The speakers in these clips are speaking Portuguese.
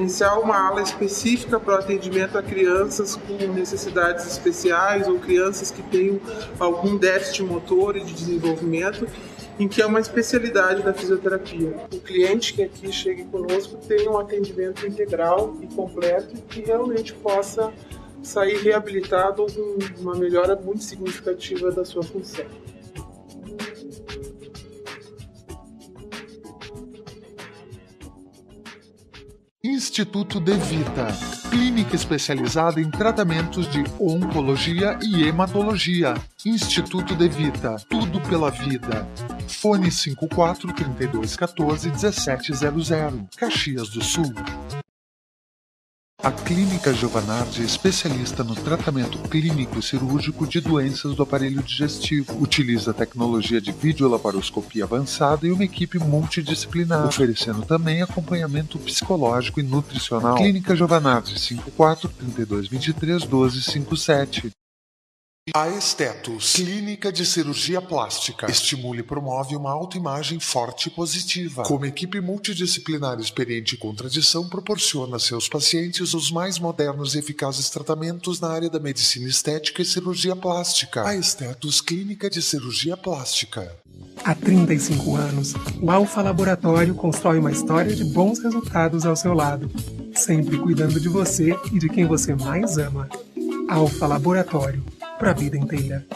credenciar uma ala específica para o atendimento a crianças com necessidades especiais ou crianças que tenham algum déficit motor e de desenvolvimento em que é uma especialidade da fisioterapia. O cliente que aqui chegue conosco tenha um atendimento integral e completo e que realmente possa sair reabilitado com uma melhora muito significativa da sua função. Instituto De Vita, clínica especializada em tratamentos de oncologia e hematologia. Instituto De Vita, tudo pela vida. Fone 54 3214 1700, Caxias do Sul. A Clínica Giovanardi é especialista no tratamento clínico cirúrgico de doenças do aparelho digestivo. Utiliza tecnologia de videolaparoscopia avançada e uma equipe multidisciplinar, oferecendo também acompanhamento psicológico e nutricional. Clínica Giovanardi 54 3223 1257. A Estetos, clínica de cirurgia plástica, estimula e promove uma autoimagem forte e positiva. Como equipe multidisciplinar experiente com tradição, proporciona a seus pacientes os mais modernos e eficazes tratamentos na área da medicina estética e cirurgia plástica. A Estetos, clínica de cirurgia plástica. Há 35 anos, o Alfa Laboratório constrói uma história de bons resultados ao seu lado, sempre cuidando de você e de quem você mais ama. Alfa Laboratório para a vida inteira.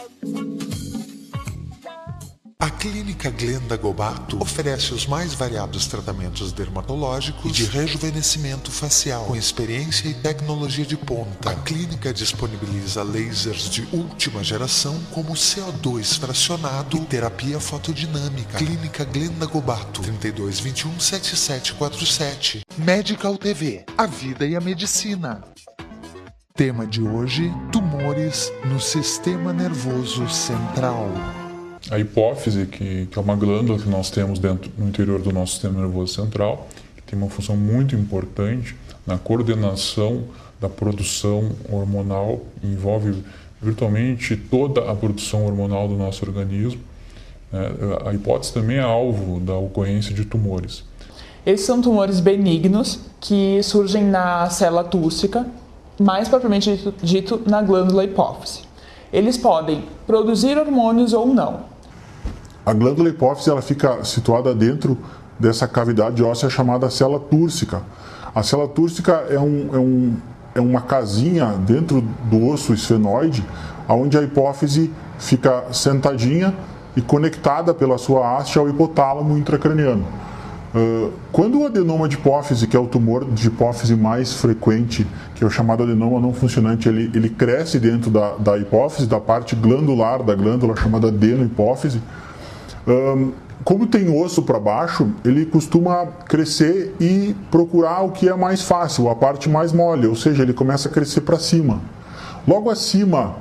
A Clínica Glenda Gobato oferece os mais variados tratamentos dermatológicos e de rejuvenescimento facial, com experiência e tecnologia de ponta. A clínica disponibiliza lasers de última geração, como CO2 fracionado e terapia fotodinâmica. Clínica Glenda Gobato, 3221 7747. Medical TV, a vida e a medicina. Tema de hoje: tumores no sistema nervoso central. A hipófise, que, que, é uma glândula que nós temos dentro no interior do nosso sistema nervoso central, que tem uma função muito importante na coordenação da produção hormonal, envolve virtualmente toda a produção hormonal do nosso organismo. É, a hipótese também é alvo da ocorrência de tumores. Esses são tumores benignos que surgem na célula túrcica, mais propriamente dito, dito na glândula hipófise. Eles podem produzir hormônios ou não. A glândula hipófise ela fica situada dentro dessa cavidade óssea chamada célula túrcica. A célula túrcica é, um, é, um, é uma casinha dentro do osso esfenoide, onde a hipófise fica sentadinha e conectada pela sua haste ao hipotálamo intracraniano. Uh, quando o adenoma de hipófise, que é o tumor de hipófise mais frequente, que é o chamado adenoma não funcionante, ele, ele cresce dentro da, da hipófise, da parte glandular da glândula chamada adenohipófise, um, como tem osso para baixo, ele costuma crescer e procurar o que é mais fácil, a parte mais mole, ou seja, ele começa a crescer para cima. Logo acima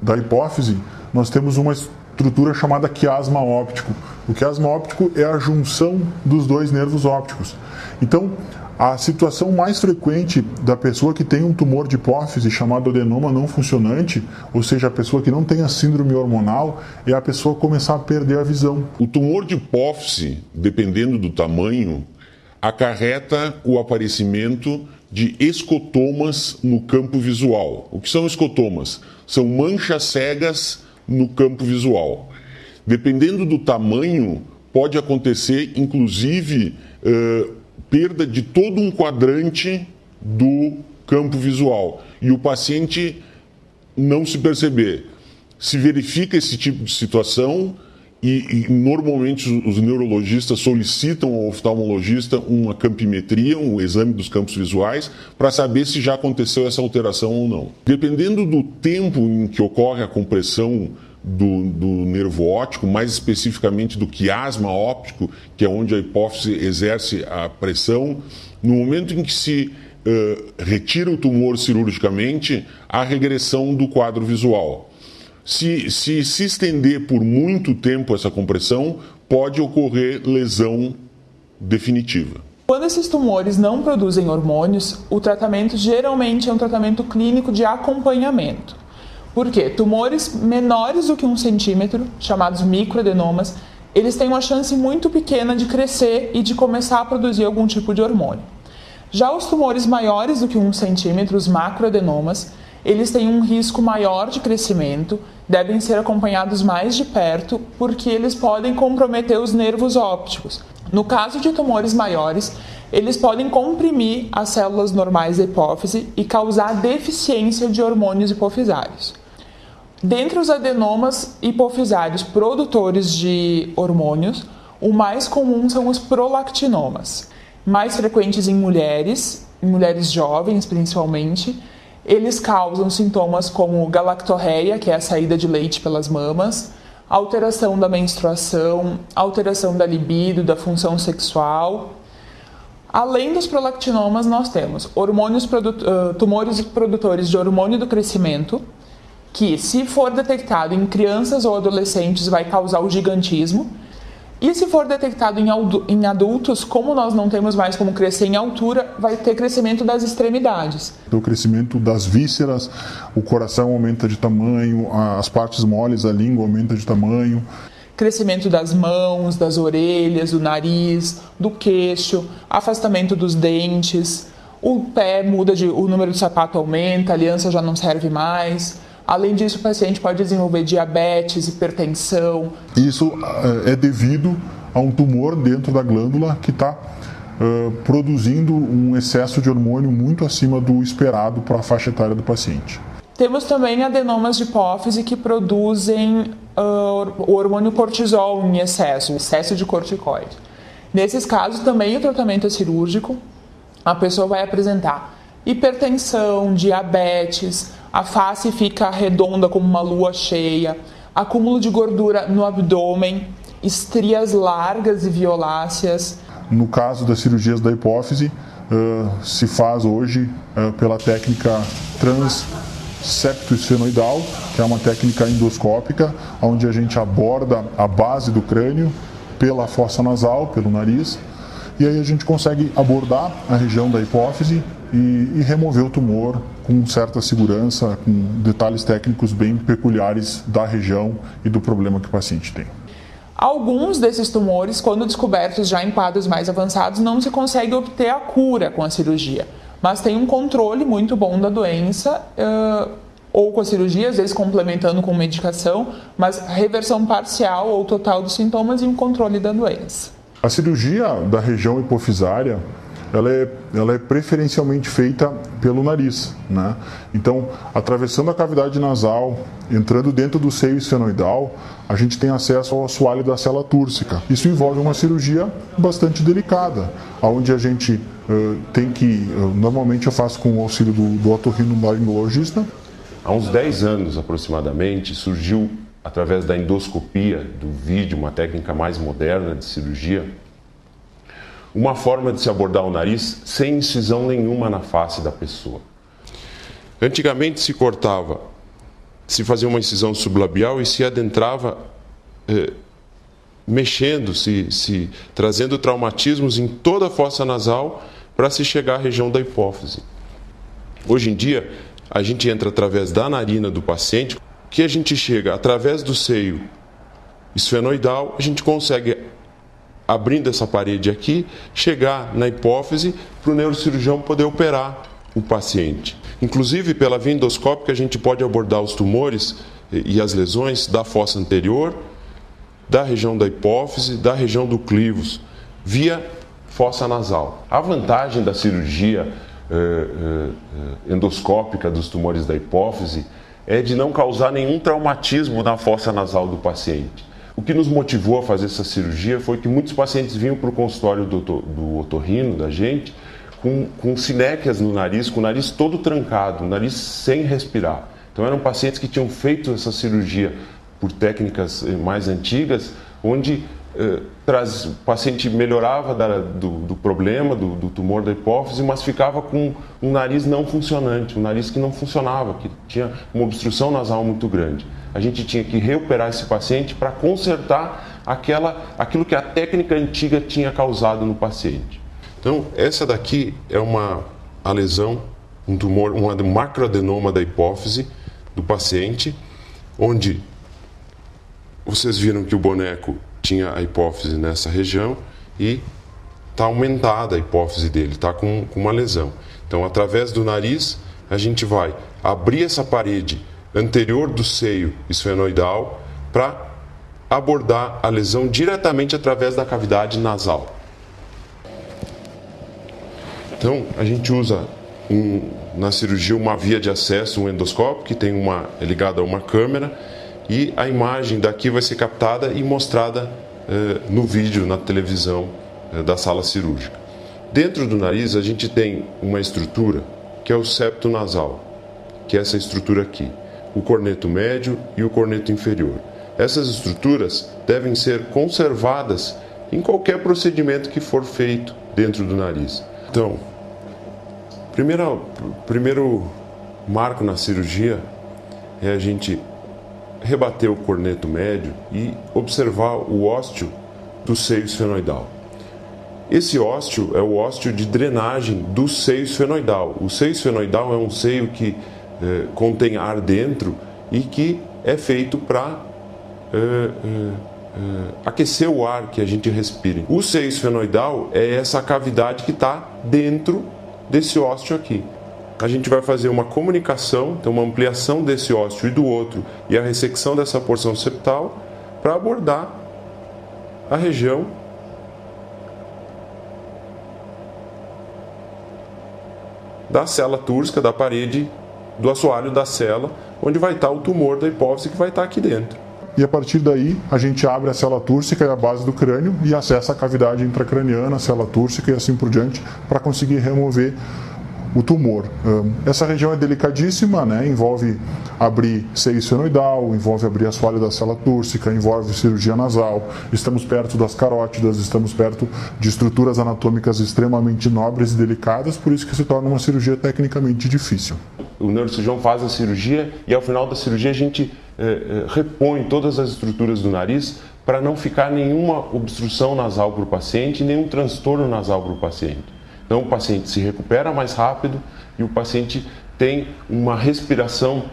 da hipófise, nós temos uma estrutura chamada quiasma óptico. O quiasma óptico é a junção dos dois nervos ópticos. Então, a situação mais frequente da pessoa que tem um tumor de hipófise chamado adenoma não funcionante, ou seja, a pessoa que não tem a síndrome hormonal, é a pessoa começar a perder a visão. O tumor de hipófise, dependendo do tamanho, acarreta o aparecimento de escotomas no campo visual. O que são escotomas? São manchas cegas no campo visual. Dependendo do tamanho, pode acontecer, inclusive, uh, perda de todo um quadrante do campo visual e o paciente não se perceber. Se verifica esse tipo de situação e, e normalmente os, neurologistas solicitam ao oftalmologista uma campimetria, um exame dos campos visuais, para saber se já aconteceu essa alteração ou não. Dependendo do tempo em que ocorre a compressão do, do, nervo óptico, mais especificamente do quiasma óptico, que é onde a hipófise exerce a pressão. No momento em que se uh, retira o tumor cirurgicamente, há regressão do quadro visual. Se, se se estender por muito tempo essa compressão, pode ocorrer lesão definitiva. Quando esses tumores não produzem hormônios, o tratamento geralmente é um tratamento clínico de acompanhamento. Por quê? Tumores menores do que um centímetro, chamados microadenomas, eles têm uma chance muito pequena de crescer e de começar a produzir algum tipo de hormônio. Já os tumores maiores do que um centímetro, os macroadenomas, eles têm um risco maior de crescimento, devem ser acompanhados mais de perto, porque eles podem comprometer os nervos ópticos. No caso de tumores maiores, eles podem comprimir as células normais da hipófise e causar deficiência de hormônios hipofisários. Dentre os adenomas hipofisários produtores de hormônios, o mais comum são os prolactinomas, mais frequentes em mulheres, em mulheres jovens principalmente. Eles causam sintomas como galactorreia, que é a saída de leite pelas mamas, alteração da menstruação, alteração da libido, da função sexual. Além dos prolactinomas, nós temos hormônios tumores produtores de hormônio do crescimento, que, se for detectado em crianças ou adolescentes, vai causar o gigantismo. E se for detectado em adultos, como nós não temos mais como crescer em altura, vai ter crescimento das extremidades. O crescimento das vísceras, o coração aumenta de tamanho, as partes moles, a língua aumenta de tamanho. Crescimento das mãos, das orelhas, do nariz, do queixo, afastamento dos dentes, o pé muda de. o número de sapato aumenta, a aliança já não serve mais Além disso, o paciente pode desenvolver diabetes, hipertensão. Isso eh, é devido a um tumor dentro da glândula que está uh, produzindo um excesso de hormônio muito acima do esperado para a faixa etária do paciente. Temos também adenomas de hipófise que produzem uh, o hormônio cortisol em excesso, excesso de corticoide. Nesses casos, também o tratamento é cirúrgico. A pessoa vai apresentar hipertensão, diabetes, a face fica redonda como uma lua cheia, acúmulo de gordura no abdômen, estrias largas e violáceas. No caso das cirurgias da hipófise, uh, se faz hoje uh, pela técnica transeptoesfenoidal, que é uma técnica endoscópica, onde a gente aborda a base do crânio pela fossa nasal, pelo nariz, e aí a gente consegue abordar a região da hipófise e, e remover o tumor com certa segurança, com detalhes técnicos bem peculiares da região e do problema que o paciente tem. Alguns desses tumores, quando descobertos já em quadros mais avançados, não se consegue obter a cura com a cirurgia, mas tem um controle muito bom da doença, uh, ou com a cirurgia, às vezes complementando com medicação, mas reversão parcial ou total dos sintomas e um controle da doença. A cirurgia da região hipofisária ela é, ela é preferencialmente feita pelo nariz. Né? Então, atravessando a cavidade nasal, entrando dentro do seio esfenoidal, a gente tem acesso ao assoalho da célula túrcica. Isso envolve uma cirurgia bastante delicada, onde a gente uh, tem que, uh, normalmente eu faço com o auxílio do, do otorrinolaringologista. Há uns 10 anos aproximadamente, surgiu através da endoscopia do vídeo, uma técnica mais moderna de cirurgia, uma forma de se abordar o nariz sem incisão nenhuma na face da pessoa. Antigamente se cortava, se fazia uma incisão sublabial e se adentrava eh, mexendo, se, se trazendo traumatismos em toda a fossa nasal para se chegar à região da hipófise. Hoje em dia, a gente entra através da narina do paciente, que a gente chega através do seio esfenoidal, a gente consegue abrindo essa parede aqui, chegar na hipófise para o neurocirurgião poder operar o paciente. Inclusive, pela via endoscópica, a gente pode abordar os tumores e as lesões da fossa anterior, da região da hipófise, da região do clivos, via fossa nasal. A vantagem da cirurgia eh, eh, endoscópica dos tumores da hipófise é de não causar nenhum traumatismo na fossa nasal do paciente. O que nos motivou a fazer essa cirurgia foi que muitos pacientes vinham para o consultório do, do otorrino, da gente, com, com sinéquias no nariz, com o nariz todo trancado, o nariz sem respirar. Então eram pacientes que tinham feito essa cirurgia por técnicas eh, mais antigas, onde eh, traz, o paciente melhorava da, do, do, problema, do, do, tumor da hipófise, mas ficava com um nariz não funcionante, um nariz que não funcionava, que tinha uma obstrução nasal muito grande a gente tinha que reoperar esse paciente para consertar aquela, aquilo que a técnica antiga tinha causado no paciente. Então, essa daqui é uma a lesão, um tumor, um macroadenoma da hipófise do paciente, onde vocês viram que o boneco tinha a hipófise nessa região e está aumentada a hipófise dele, está com, com uma lesão. Então, através do nariz, a gente vai abrir essa parede anterior do seio esfenoidal para abordar a lesão diretamente através da cavidade nasal. Então, a gente usa um, na cirurgia uma via de acesso, um endoscópio, que tem uma, é ligado a uma câmera, e a imagem daqui vai ser captada e mostrada eh, no vídeo, na televisão eh, da sala cirúrgica. Dentro do nariz, a gente tem uma estrutura que é o septo nasal, que é essa estrutura aqui, o corneto médio e o corneto inferior. Essas estruturas devem ser conservadas em qualquer procedimento que for feito dentro do nariz. Então, primeiro, primeiro marco na cirurgia é a gente rebater o corneto médio e observar o ósteo do seio esfenoidal. Esse ósteo é o ósteo de drenagem do seio esfenoidal. O seio esfenoidal é um seio que eh, contém ar dentro e que é feito para eh, eh, aquecer o ar que a gente respira. O seio esfenoidal é essa cavidade que está dentro desse ósteo aqui. A gente vai fazer uma comunicação, então uma ampliação desse ósteo e do outro e a ressecção dessa porção septal para abordar a região da célula túrcica, da parede do assoalho da célula, onde vai estar o tumor da hipófise que vai estar aqui dentro. E a partir daí, a gente abre a célula túrcica e a base do crânio e acessa a cavidade intracraniana, a célula túrcica e assim por diante, para conseguir remover o tumor. Essa região é delicadíssima, né? envolve abrir seio senoidal, envolve abrir assoalho da célula túrcica, envolve cirurgia nasal. Estamos perto das carótidas, estamos perto de estruturas anatômicas extremamente nobres e delicadas, por isso que se torna uma cirurgia tecnicamente difícil. O neurocirurgião faz a cirurgia e ao final da cirurgia a gente eh, eh repõe todas as estruturas do nariz para não ficar nenhuma obstrução nasal para o paciente, nenhum transtorno nasal para o paciente. Então o paciente se recupera mais rápido e o paciente tem uma respiração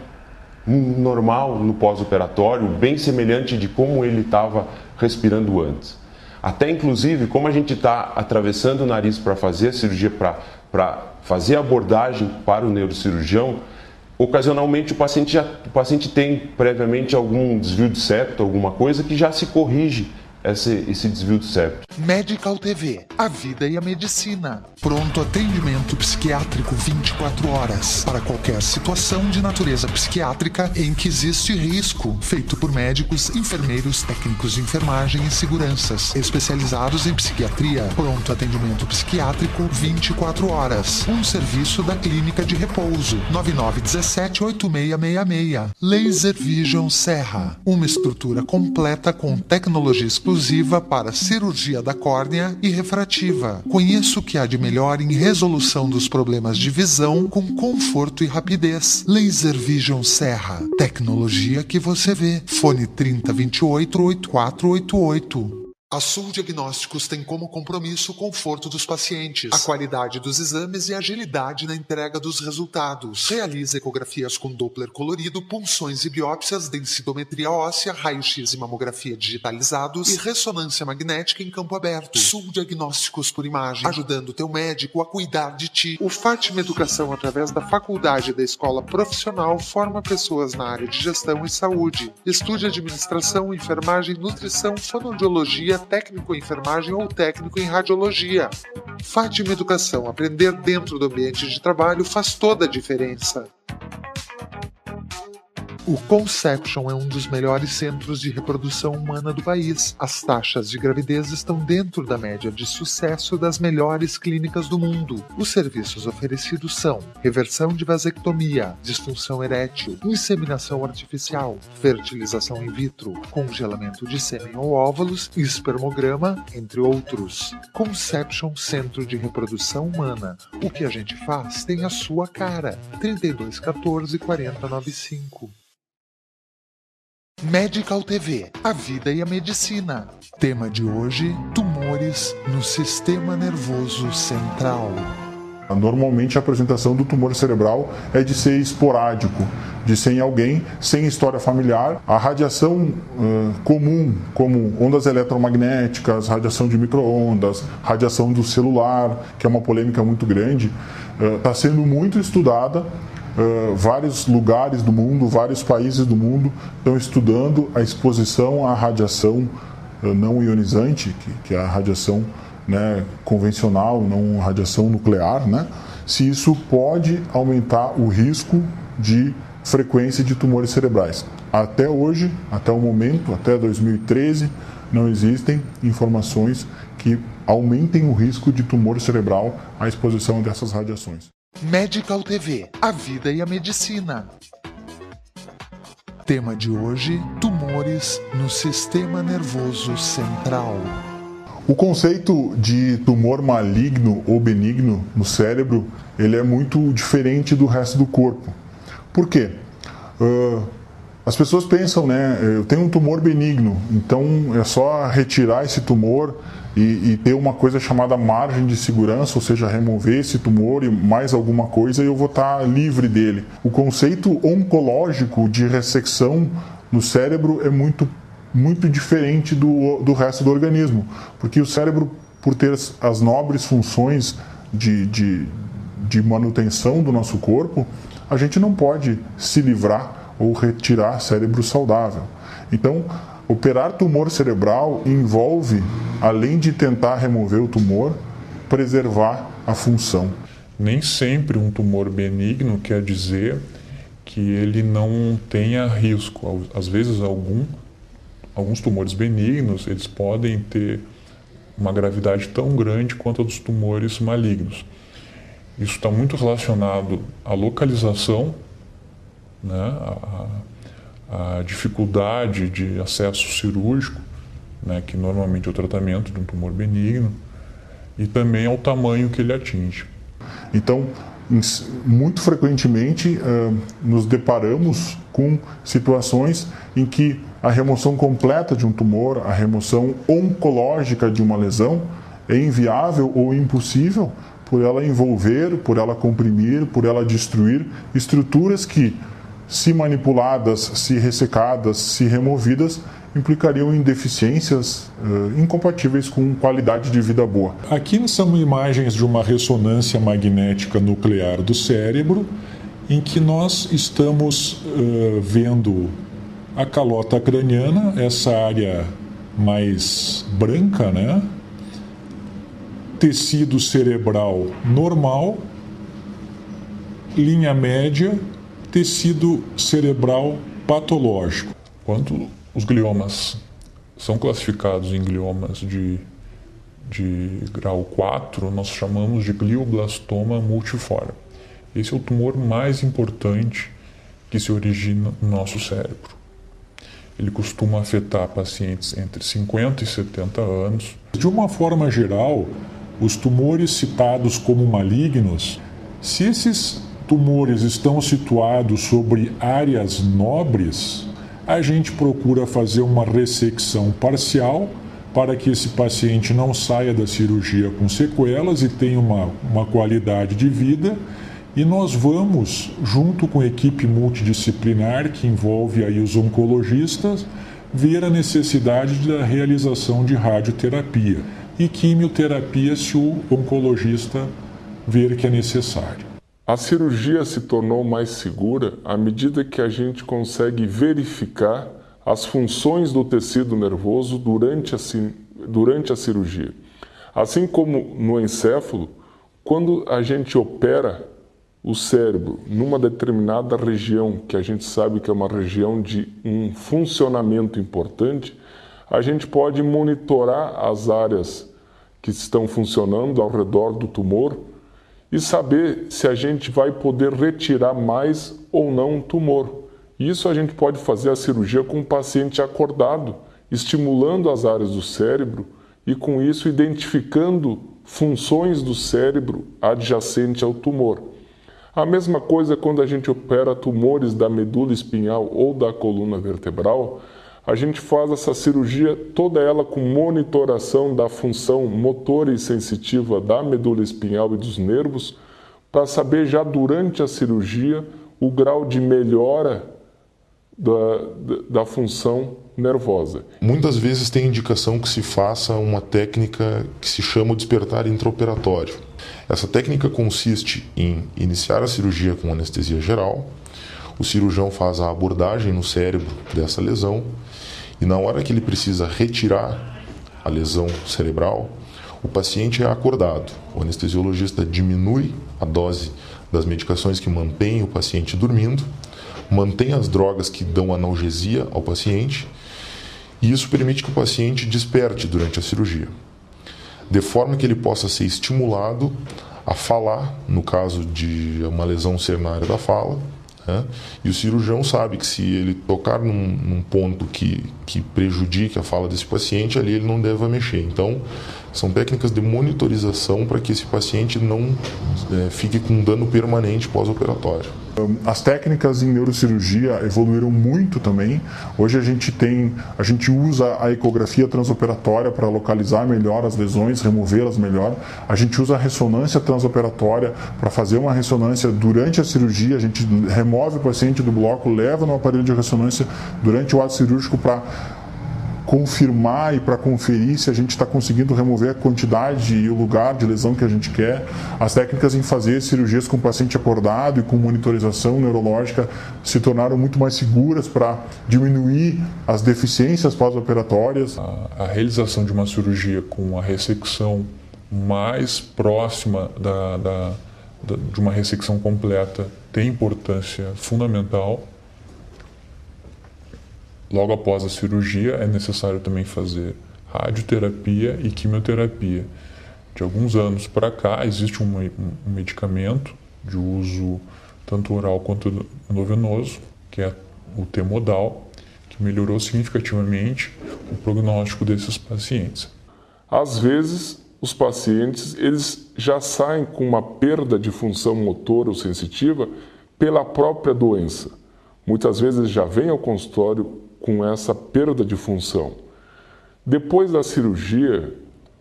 normal no pós-operatório, bem semelhante de como ele estava respirando antes. Até inclusive, como a gente está atravessando o nariz para fazer a cirurgia, para fazer a abordagem para o neurocirurgião, ocasionalmente o paciente, já, o paciente tem previamente algum desvio de septo, alguma coisa que já se corrige esse, esse desvio de septo. Medical TV, a vida e a medicina. Pronto atendimento psiquiátrico 24 horas para qualquer situação de natureza psiquiátrica em que existe risco, feito por médicos, enfermeiros, técnicos de enfermagem e seguranças, especializados em psiquiatria. Pronto atendimento psiquiátrico 24 horas. Um serviço da Clínica de Repouso 9917 8666. Laser Vision Serra, uma estrutura completa com tecnologia exclusiva exclusiva para cirurgia da córnea e refrativa. Conheça o que há de melhor em resolução dos problemas de visão com conforto e rapidez. Laser Vision Serra. Tecnologia que você vê. Fone 3028 8488. A Sul Diagnósticos tem como compromisso o conforto dos pacientes, a qualidade dos exames e agilidade na entrega dos resultados. Realiza ecografias com Doppler colorido, punções e biópsias, densitometria óssea, raio-x e mamografia digitalizados e ressonância magnética em campo aberto. Sul Diagnósticos por imagem, ajudando teu médico a cuidar de ti. O Fátima Educação, através da faculdade da escola profissional, forma pessoas na área de gestão e saúde. Estude administração, enfermagem, nutrição, fonoaudiologia, técnico em enfermagem ou técnico em radiologia. Fátima Educação, aprender dentro do ambiente de trabalho faz toda a diferença. O Conception é um dos melhores centros de reprodução humana do país. As taxas de gravidez estão dentro da média de sucesso das melhores clínicas do mundo. Os serviços oferecidos são reversão de vasectomia, disfunção erétil, inseminação artificial, fertilização in vitro, congelamento de sêmen ou óvulos, espermograma, entre outros. Conception Centro de Reprodução Humana. O que a gente faz tem a sua cara. 3214 4095 Medical TV, a vida e a medicina. Tema de hoje: tumores no sistema nervoso central. Normalmente a apresentação do tumor cerebral é de ser esporádico, de ser em alguém sem história familiar. A radiação uh, comum, como ondas eletromagnéticas, radiação de microondas, radiação do celular, que é uma polêmica muito grande, está uh, sendo muito estudada Uh, vários lugares do mundo, vários países do mundo estão estudando a exposição à radiação uh, não ionizante, que, que, é a radiação né, convencional, não radiação nuclear, né, se isso pode aumentar o risco de frequência de tumores cerebrais. Até hoje, até o momento, até 2013, não existem informações que aumentem o risco de tumor cerebral à exposição dessas radiações. Medical TV, a vida e a medicina. Tema de hoje: tumores no sistema nervoso central. O conceito de tumor maligno ou benigno no cérebro, ele é muito diferente do resto do corpo. Por quê? Uh, as pessoas pensam, né, eu tenho um tumor benigno, então é só retirar esse tumor e, e, ter uma coisa chamada margem de segurança, ou seja, remover esse tumor e mais alguma coisa e eu vou estar livre dele. O conceito oncológico de ressecção no cérebro é muito, muito diferente do, do resto do organismo, porque o cérebro, por ter as, as nobres funções de, de, de manutenção do nosso corpo, a gente não pode se livrar ou retirar cérebro saudável. Então, Operar tumor cerebral envolve, além de tentar remover o tumor, preservar a função. Nem sempre um tumor benigno quer dizer que ele não tenha risco. Às vezes, algum, alguns tumores benignos eles podem ter uma gravidade tão grande quanto a dos tumores malignos. Isso está muito relacionado à localização, né, a, a dificuldade de acesso cirúrgico, né, que normalmente é o tratamento de um tumor benigno, e também ao tamanho que ele atinge. Então, muito frequentemente uh, nos deparamos com situações em que a remoção completa de um tumor, a remoção oncológica de uma lesão é inviável ou impossível por ela envolver, por ela comprimir, por ela destruir estruturas que se manipuladas, se ressecadas, se removidas, implicariam em deficiências uh, incompatíveis com qualidade de vida boa. Aqui são imagens de uma ressonância magnética nuclear do cérebro, em que nós estamos uh, vendo a calota craniana, essa área mais branca, né? Tecido cerebral normal, linha média tecido cerebral patológico. Quando os gliomas são classificados em gliomas de, de grau 4, nós chamamos de glioblastoma multiforme. Esse é o tumor mais importante que se origina no nosso cérebro. Ele costuma afetar pacientes entre 50 e 70 anos. De uma forma geral, os tumores citados como malignos, se esses tumores estão situados sobre áreas nobres, a gente procura fazer uma ressecção parcial para que esse paciente não saia da cirurgia com sequelas e tenha uma, uma qualidade de vida. E nós vamos, junto com a equipe multidisciplinar que envolve aí os oncologistas, ver a necessidade da realização de radioterapia e quimioterapia se o oncologista ver que é necessário. A cirurgia se tornou mais segura à medida que a gente consegue verificar as funções do tecido nervoso durante a, durante a cirurgia. Assim como no encéfalo, quando a gente opera o cérebro numa determinada região, que a gente sabe que é uma região de um funcionamento importante, a gente pode monitorar as áreas que estão funcionando ao redor do tumor e saber se a gente vai poder retirar mais ou não um tumor. Isso a gente pode fazer a cirurgia com o paciente acordado, estimulando as áreas do cérebro e com isso identificando funções do cérebro adjacente ao tumor. A mesma coisa quando a gente opera tumores da medula espinhal ou da coluna vertebral, a gente faz essa cirurgia toda ela com monitoração da função motora e sensitiva da medula espinhal e dos nervos, para saber já durante a cirurgia o grau de melhora da, da, função nervosa. Muitas vezes tem indicação que se faça uma técnica que se chama despertar intraoperatório. Essa técnica consiste em iniciar a cirurgia com anestesia geral, o cirurgião faz a abordagem no cérebro dessa lesão e na hora que ele precisa retirar a lesão cerebral, o paciente é acordado. O anestesiologista diminui a dose das medicações que mantêm o paciente dormindo mantém as drogas que dão analgesia ao paciente e isso permite que o paciente desperte durante a cirurgia, de forma que ele possa ser estimulado a falar, no caso de uma lesão área da fala, né? e o cirurgião sabe que se ele tocar num, num, ponto que, que prejudique a fala desse paciente, ali ele não deve mexer. Então, são técnicas de monitorização para que esse paciente não é, fique com dano permanente pós-operatório. As técnicas em neurocirurgia evoluíram muito também. Hoje a gente tem, a gente usa a ecografia transoperatória para localizar melhor as lesões, removê-las melhor. A gente usa a ressonância transoperatória para fazer uma ressonância durante a cirurgia. A gente remove o paciente do bloco, leva no aparelho de ressonância durante o ato cirúrgico para confirmar e para conferir se a gente está conseguindo remover a quantidade e o lugar de lesão que a gente quer. As técnicas em fazer cirurgias com o paciente acordado e com monitorização neurológica se tornaram muito mais seguras para diminuir as deficiências pós-operatórias. A, a, realização de uma cirurgia com a ressecção mais próxima da, da, da, de uma ressecção completa tem importância fundamental Logo após a cirurgia, é necessário também fazer radioterapia e quimioterapia. De alguns anos para cá, existe um, medicamento de uso tanto oral quanto endovenoso, que é o Temodal, que melhorou significativamente o prognóstico desses pacientes. Às vezes, os pacientes eles já saem com uma perda de função motora ou sensitiva pela própria doença. Muitas vezes já vêm ao consultório com essa perda de função. Depois da cirurgia,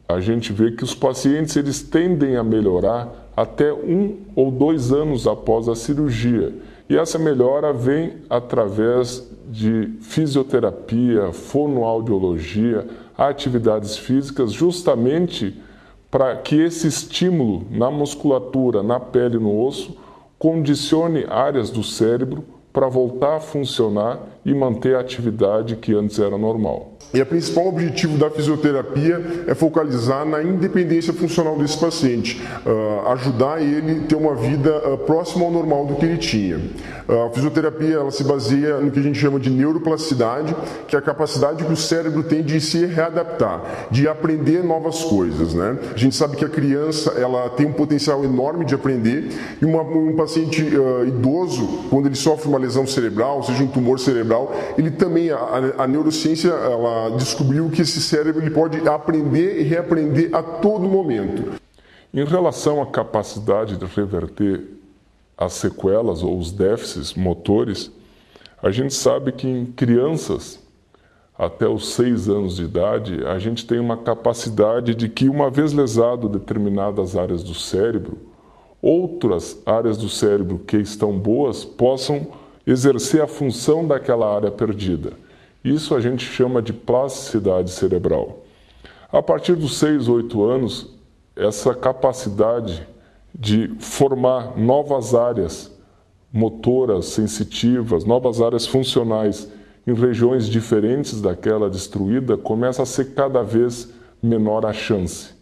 a gente vê que os pacientes eles tendem a melhorar até um ou dois anos após a cirurgia. E essa melhora vem através de fisioterapia, fonoaudiologia, atividades físicas, justamente para que esse estímulo na musculatura, na pele no osso condicione áreas do cérebro para voltar a funcionar e manter a atividade que antes era normal. E o principal objetivo da fisioterapia é focalizar na independência funcional desse paciente, uh, ajudar ele a ter uma vida uh, próxima ao normal do que ele tinha. Uh, a fisioterapia ela se baseia no que a gente chama de neuroplasticidade, que é a capacidade que o cérebro tem de se readaptar, de aprender novas coisas. Né? A gente sabe que a criança ela tem um potencial enorme de aprender e uma, um paciente idoso, quando ele sofre uma lesão cerebral, seja um tumor cerebral, ele também, a, a neurociência, ela descobriu que esse cérebro ele pode aprender e reaprender a todo momento. Em relação à capacidade de reverter as sequelas ou os déficits motores, a gente sabe que em crianças até os seis anos de idade, a gente tem uma capacidade de que, uma vez lesado determinadas áreas do cérebro, outras áreas do cérebro que estão boas possam exercer a função daquela área perdida. Isso a gente chama de plasticidade cerebral. A partir dos 6, 8 anos, essa capacidade de formar novas áreas motoras, sensitivas, novas áreas funcionais em regiões diferentes daquela destruída, começa a ser cada vez menor a chance.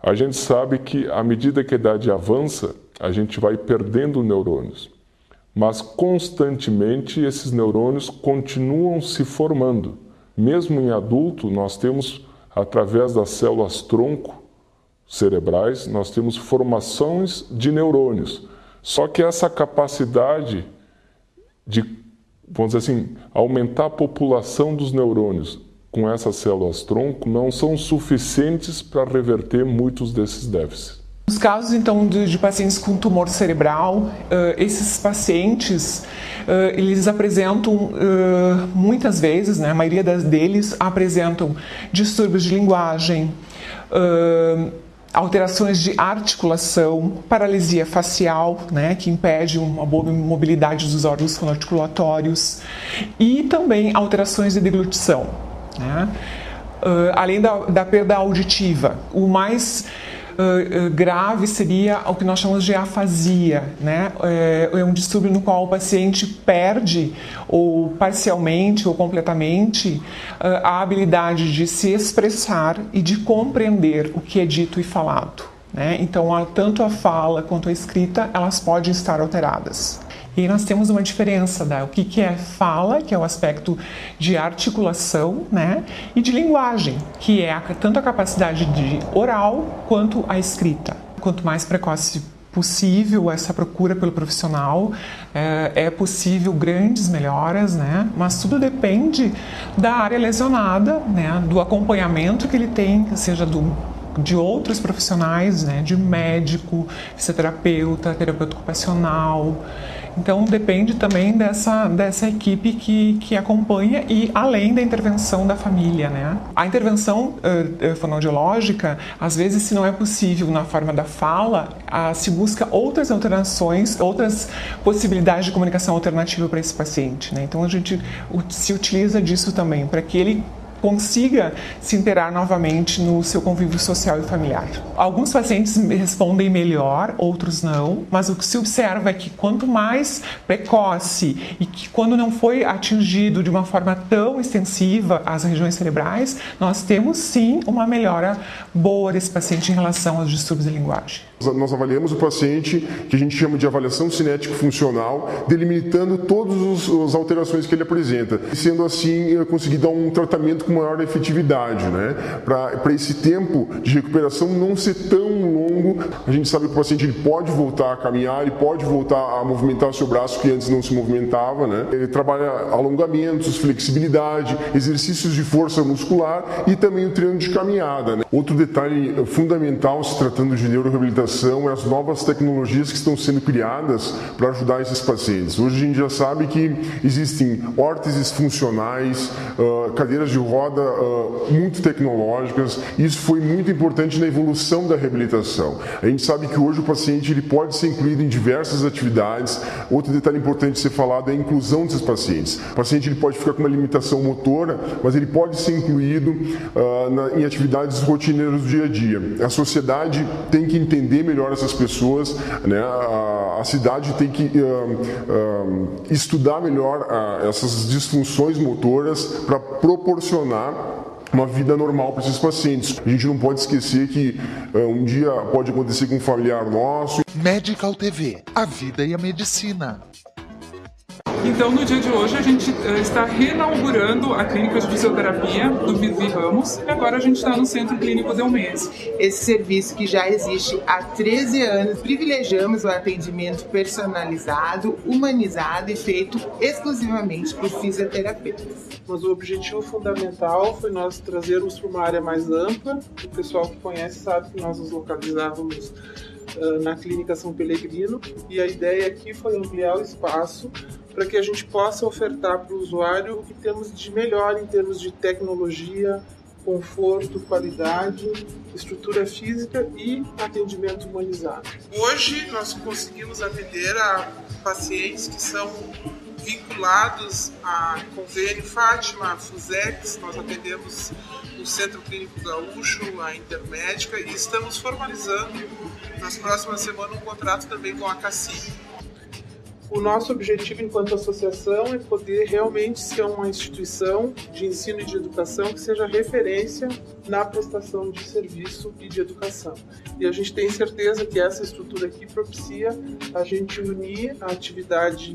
A gente sabe que à medida que a idade avança, a gente vai perdendo neurônios mas constantemente esses neurônios continuam se formando. Mesmo em adulto, nós temos, através das células tronco cerebrais, nós temos formações de neurônios. Só que essa capacidade de, vamos dizer assim, aumentar a população dos neurônios com essas células tronco não são suficientes para reverter muitos desses déficits. Nos casos, então, de, de pacientes com tumor cerebral, uh, esses pacientes, uh, eles apresentam, uh, muitas vezes, né, a maioria das, deles apresentam distúrbios de linguagem, alterações de articulação, paralisia facial, né, que impede uma boa mobilidade dos órgãos fonoarticulatórios, e também alterações de deglutição. Né? Além da, da perda auditiva. O mais uh, grave seria o que nós chamamos de afasia, né? É, é um distúrbio no qual o paciente perde, ou parcialmente ou completamente, a habilidade de se expressar e de compreender o que é dito e falado. Né? Então, tanto a fala quanto a escrita, elas podem estar alteradas. E nós temos uma diferença da o que, que é fala, que é o aspecto de articulação, né, e de linguagem, que é a, tanto a capacidade de oral quanto a escrita. Quanto mais precoce possível essa procura pelo profissional, é, é, possível grandes melhoras, né? Mas tudo depende da área lesionada, né? Do acompanhamento que ele tem, seja do de outros profissionais, né? De médico, fisioterapeuta, terapeuta ocupacional. Então depende também dessa, dessa equipe que, que acompanha e além da intervenção da família, né? A intervenção uh, fonoaudiológica, às vezes, se não é possível na forma da fala, uh, se busca outras alterações, outras possibilidades de comunicação alternativa para esse paciente, né? Então a gente se utiliza disso também para que ele consiga se interar novamente no seu convívio social e familiar. Alguns pacientes respondem melhor, outros não, mas o que se observa é que quanto mais precoce e que quando não foi atingido de uma forma tão extensiva as regiões cerebrais, nós temos sim uma melhora boa desse paciente em relação aos distúrbios de linguagem. Nós avaliamos o paciente, que a gente chama de avaliação cinético-funcional, delimitando todas as alterações que ele apresenta, e sendo assim conseguir dar um tratamento com maior efetividade, né? Para esse tempo de recuperação não ser tão longo, a gente sabe que o paciente ele pode voltar a caminhar, ele pode voltar a movimentar seu braço que antes não se movimentava, né? Ele trabalha alongamentos, flexibilidade, exercícios de força muscular e também o treino de caminhada. Né? Outro detalhe fundamental se tratando de neuroreabilitação e as novas tecnologias que estão sendo criadas para ajudar esses pacientes. Hoje a gente já sabe que existem órteses funcionais, uh, cadeiras de roda uh, muito tecnológicas. Isso foi muito importante na evolução da reabilitação. A gente sabe que hoje o paciente ele pode ser incluído em diversas atividades. Outro detalhe importante de ser falado é a inclusão desses pacientes. O paciente ele pode ficar com uma limitação motora, mas ele pode ser incluído uh, na, em atividades rotineiras do dia a dia. A sociedade tem que entender melhor essas pessoas, né? a, cidade tem que uh, uh, estudar melhor uh, essas disfunções motoras para proporcionar uma vida normal para esses pacientes. A gente não pode esquecer que um dia pode acontecer com um familiar nosso. Medical TV, a vida e a medicina. Então, no dia de hoje, a gente uh, está reinaugurando a clínica de fisioterapia do Vivi Ramos e agora a gente está no Centro Clínico Delmense. Esse serviço que já existe há 13 anos, privilegiamos o atendimento personalizado, humanizado e feito exclusivamente por fisioterapeutas. Mas o objetivo fundamental foi nós trazermos para uma área mais ampla. O pessoal que conhece sabe que nós nos localizávamos uh, na Clínica São Pelegrino e a ideia aqui foi ampliar o espaço para que a gente possa ofertar para o usuário o que temos de melhor em termos de tecnologia, conforto, qualidade, estrutura física e atendimento humanizado. Hoje nós conseguimos atender a pacientes que são vinculados a convênio Fátima, a Fusex, nós atendemos o Centro Clínico Gaúcho, a Intermédica e estamos formalizando nas próximas semanas um contrato também com a CACI. O nosso objetivo enquanto associação é poder realmente ser uma instituição de ensino e de educação que seja referência na prestação de serviço e de educação. E a gente tem certeza que essa estrutura aqui propicia a gente unir a atividade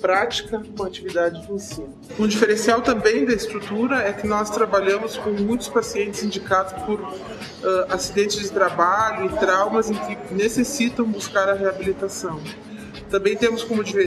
prática com a atividade de ensino. Um diferencial também da estrutura é que nós trabalhamos com muitos pacientes indicados por uh, acidentes de trabalho e traumas em que necessitam buscar a reabilitação. Também temos como